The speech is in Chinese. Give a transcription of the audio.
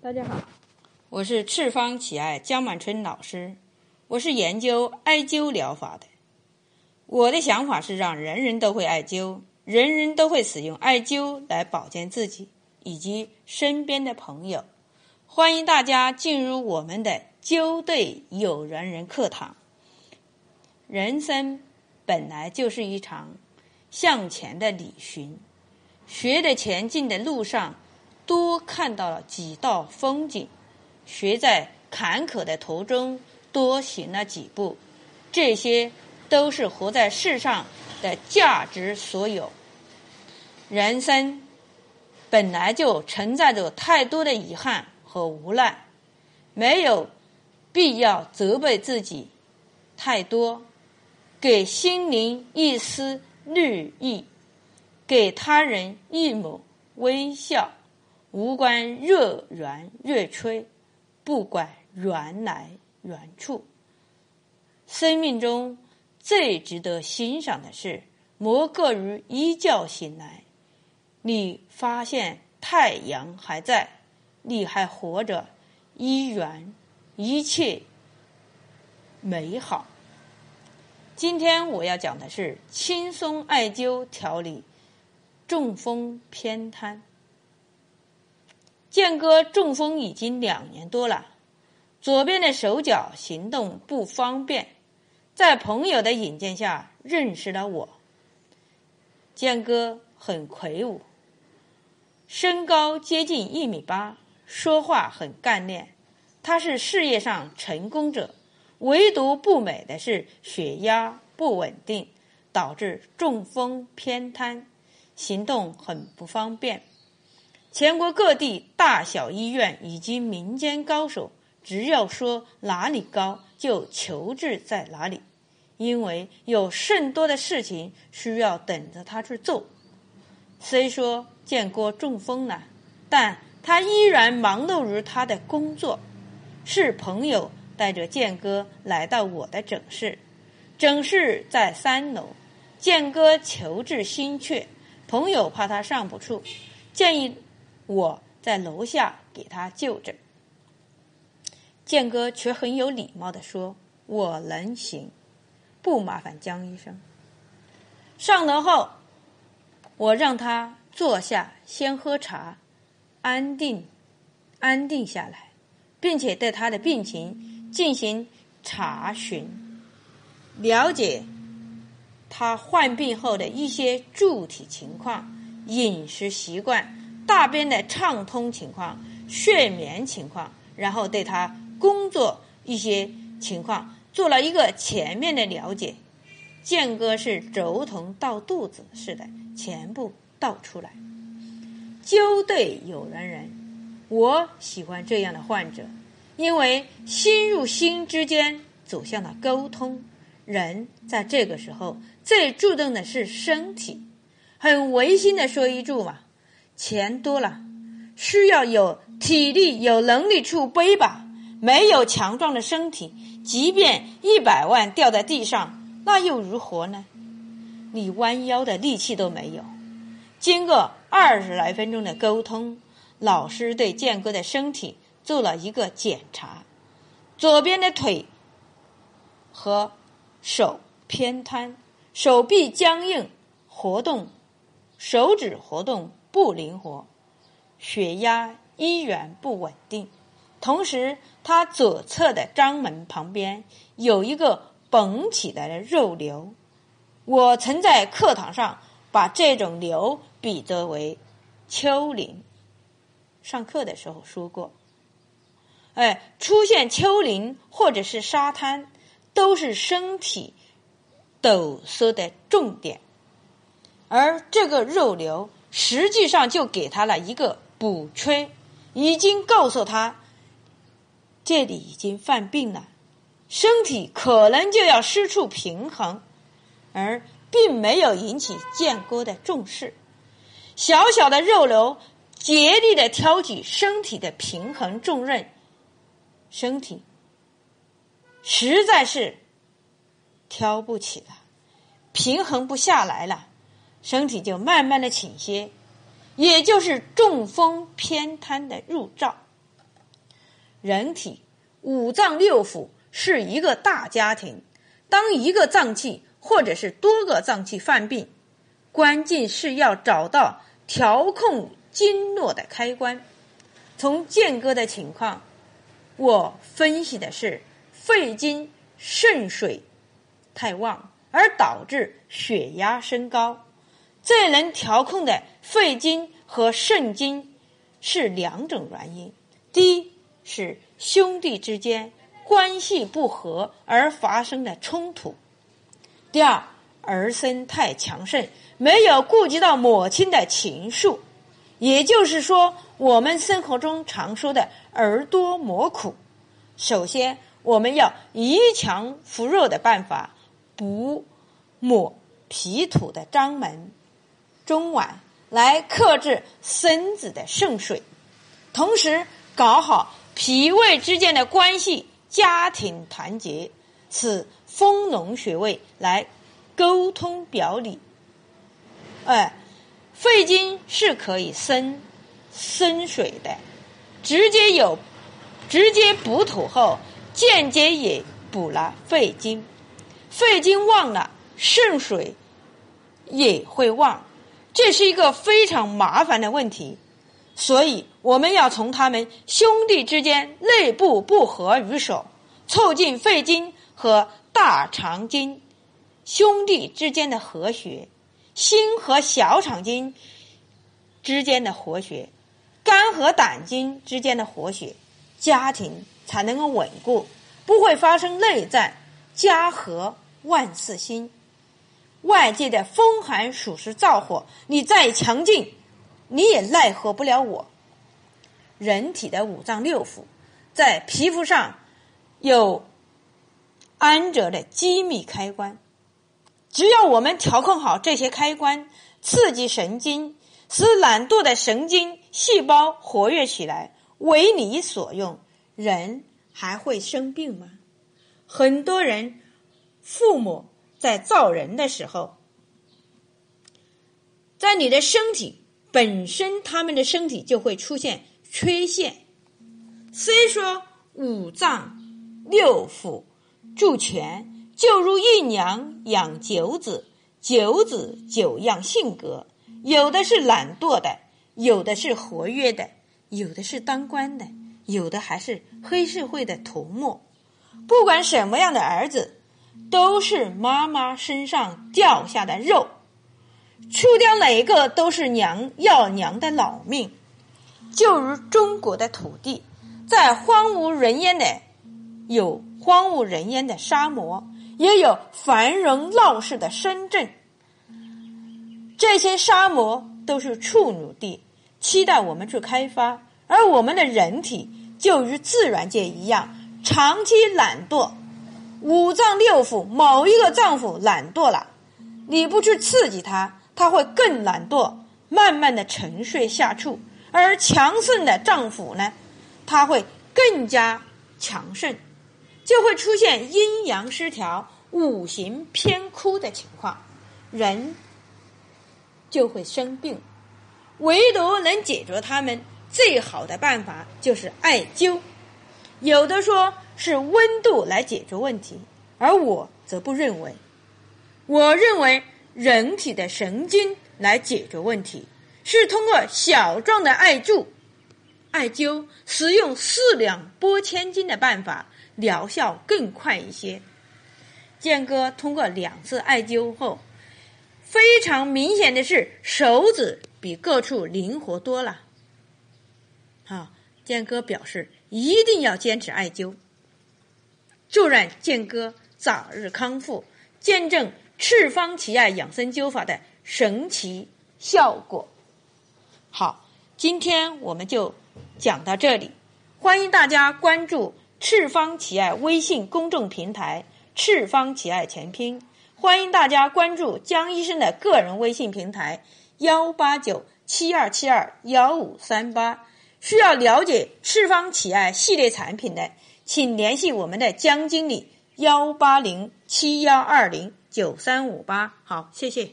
大家好，我是赤方喜爱江满春老师，我是研究艾灸疗法的。我的想法是让人人都会艾灸，人人都会使用艾灸来保健自己以及身边的朋友。欢迎大家进入我们的灸对有缘人课堂。人生本来就是一场向前的旅行，学的前进的路上。多看到了几道风景，学在坎坷的途中多行了几步，这些都是活在世上的价值所有。人生本来就存在着太多的遗憾和无奈，没有必要责备自己太多，给心灵一丝绿意，给他人一抹微笑。无关热圆热吹，不管缘来缘处。生命中最值得欣赏的是，莫过于一觉醒来，你发现太阳还在，你还活着，依然一切美好。今天我要讲的是轻松艾灸调理中风偏瘫。建哥中风已经两年多了，左边的手脚行动不方便，在朋友的引荐下认识了我。建哥很魁梧，身高接近一米八，说话很干练。他是事业上成功者，唯独不美的是血压不稳定，导致中风偏瘫，行动很不方便。全国各地大小医院以及民间高手，只要说哪里高，就求治在哪里，因为有甚多的事情需要等着他去做。虽说建国中风了，但他依然忙碌于他的工作。是朋友带着建哥来到我的诊室，诊室在三楼。建哥求治心切，朋友怕他上不去，建议。我在楼下给他就诊，建哥却很有礼貌的说：“我能行，不麻烦江医生。”上楼后，我让他坐下，先喝茶，安定，安定下来，并且对他的病情进行查询，了解他患病后的一些具体情况、饮食习惯。大便的畅通情况、睡眠情况，然后对他工作一些情况做了一个全面的了解。建哥是轴头到肚子似的，全部倒出来。灸对有缘人，我喜欢这样的患者，因为心入心之间走向了沟通。人在这个时候最注重的是身体，很违心的说一句嘛。钱多了，需要有体力、有能力去背吧。没有强壮的身体，即便一百万掉在地上，那又如何呢？你弯腰的力气都没有。经过二十来分钟的沟通，老师对建哥的身体做了一个检查：左边的腿和手偏瘫，手臂僵硬，活动手指活动。不灵活，血压依然不稳定。同时，他左侧的肛门旁边有一个绷起来的肉瘤。我曾在课堂上把这种瘤比作为丘陵。上课的时候说过，哎，出现丘陵或者是沙滩，都是身体抖擞的重点，而这个肉瘤。实际上就给他了一个补缺，已经告诉他这里已经犯病了，身体可能就要失去平衡，而并没有引起建哥的重视。小小的肉瘤竭力的挑起身体的平衡重任，身体实在是挑不起了，平衡不下来了。身体就慢慢的倾斜，也就是中风偏瘫的入兆。人体五脏六腑是一个大家庭，当一个脏器或者是多个脏器犯病，关键是要找到调控经络的开关。从健哥的情况，我分析的是肺经肾水太旺，而导致血压升高。最能调控的肺经和肾经是两种原因：第一是兄弟之间关系不和而发生的冲突；第二儿孙太强盛，没有顾及到母亲的情愫。也就是说，我们生活中常说的“儿多磨苦”，首先我们要以强扶弱的办法补抹脾土的章门。中脘来克制身子的肾水，同时搞好脾胃之间的关系，家庭团结，使丰隆穴位来沟通表里。哎，肺经是可以生生水的，直接有直接补土后，间接也补了肺经。肺经旺了，肾水也会旺。这是一个非常麻烦的问题，所以我们要从他们兄弟之间内部不和入手，促进肺经和大肠经兄弟之间的和谐，心和小肠经之间的和谐，肝和胆经之间的和谐，家庭才能够稳固，不会发生内战。家和万事兴。外界的风寒暑湿燥火，你再强劲，你也奈何不了我。人体的五脏六腑在皮肤上有安着的机密开关，只要我们调控好这些开关，刺激神经，使懒惰的神经细胞活跃起来，为你所用，人还会生病吗？很多人父母。在造人的时候，在你的身体本身，他们的身体就会出现缺陷。虽说五脏六腑助全，就如一娘养九子，九子九样性格，有的是懒惰的，有的是活跃的，有的是当官的，有的还是黑社会的头目。不管什么样的儿子。都是妈妈身上掉下的肉，出掉哪个都是娘要娘的老命。就如中国的土地，在荒无人烟的有荒无人烟的沙漠，也有繁荣闹市的深圳。这些沙漠都是处女地，期待我们去开发。而我们的人体就与自然界一样，长期懒惰。五脏六腑某一个脏腑懒惰了，你不去刺激它，它会更懒惰，慢慢的沉睡下去。而强盛的脏腑呢，它会更加强盛，就会出现阴阳失调、五行偏枯的情况，人就会生病。唯独能解决他们最好的办法就是艾灸。有的说。是温度来解决问题，而我则不认为。我认为人体的神经来解决问题，是通过小状的艾柱、艾灸，使用四两拨千斤的办法，疗效更快一些。建哥通过两次艾灸后，非常明显的是手指比各处灵活多了。好，建哥表示一定要坚持艾灸。祝愿健哥早日康复，见证赤方奇艾养生灸法的神奇效果。好，今天我们就讲到这里，欢迎大家关注赤方奇艾微信公众平台“赤方奇艾全拼”，欢迎大家关注江医生的个人微信平台幺八九七二七二幺五三八。需要了解赤方奇艾系列产品的。请联系我们的江经理：幺八零七幺二零九三五八。好，谢谢。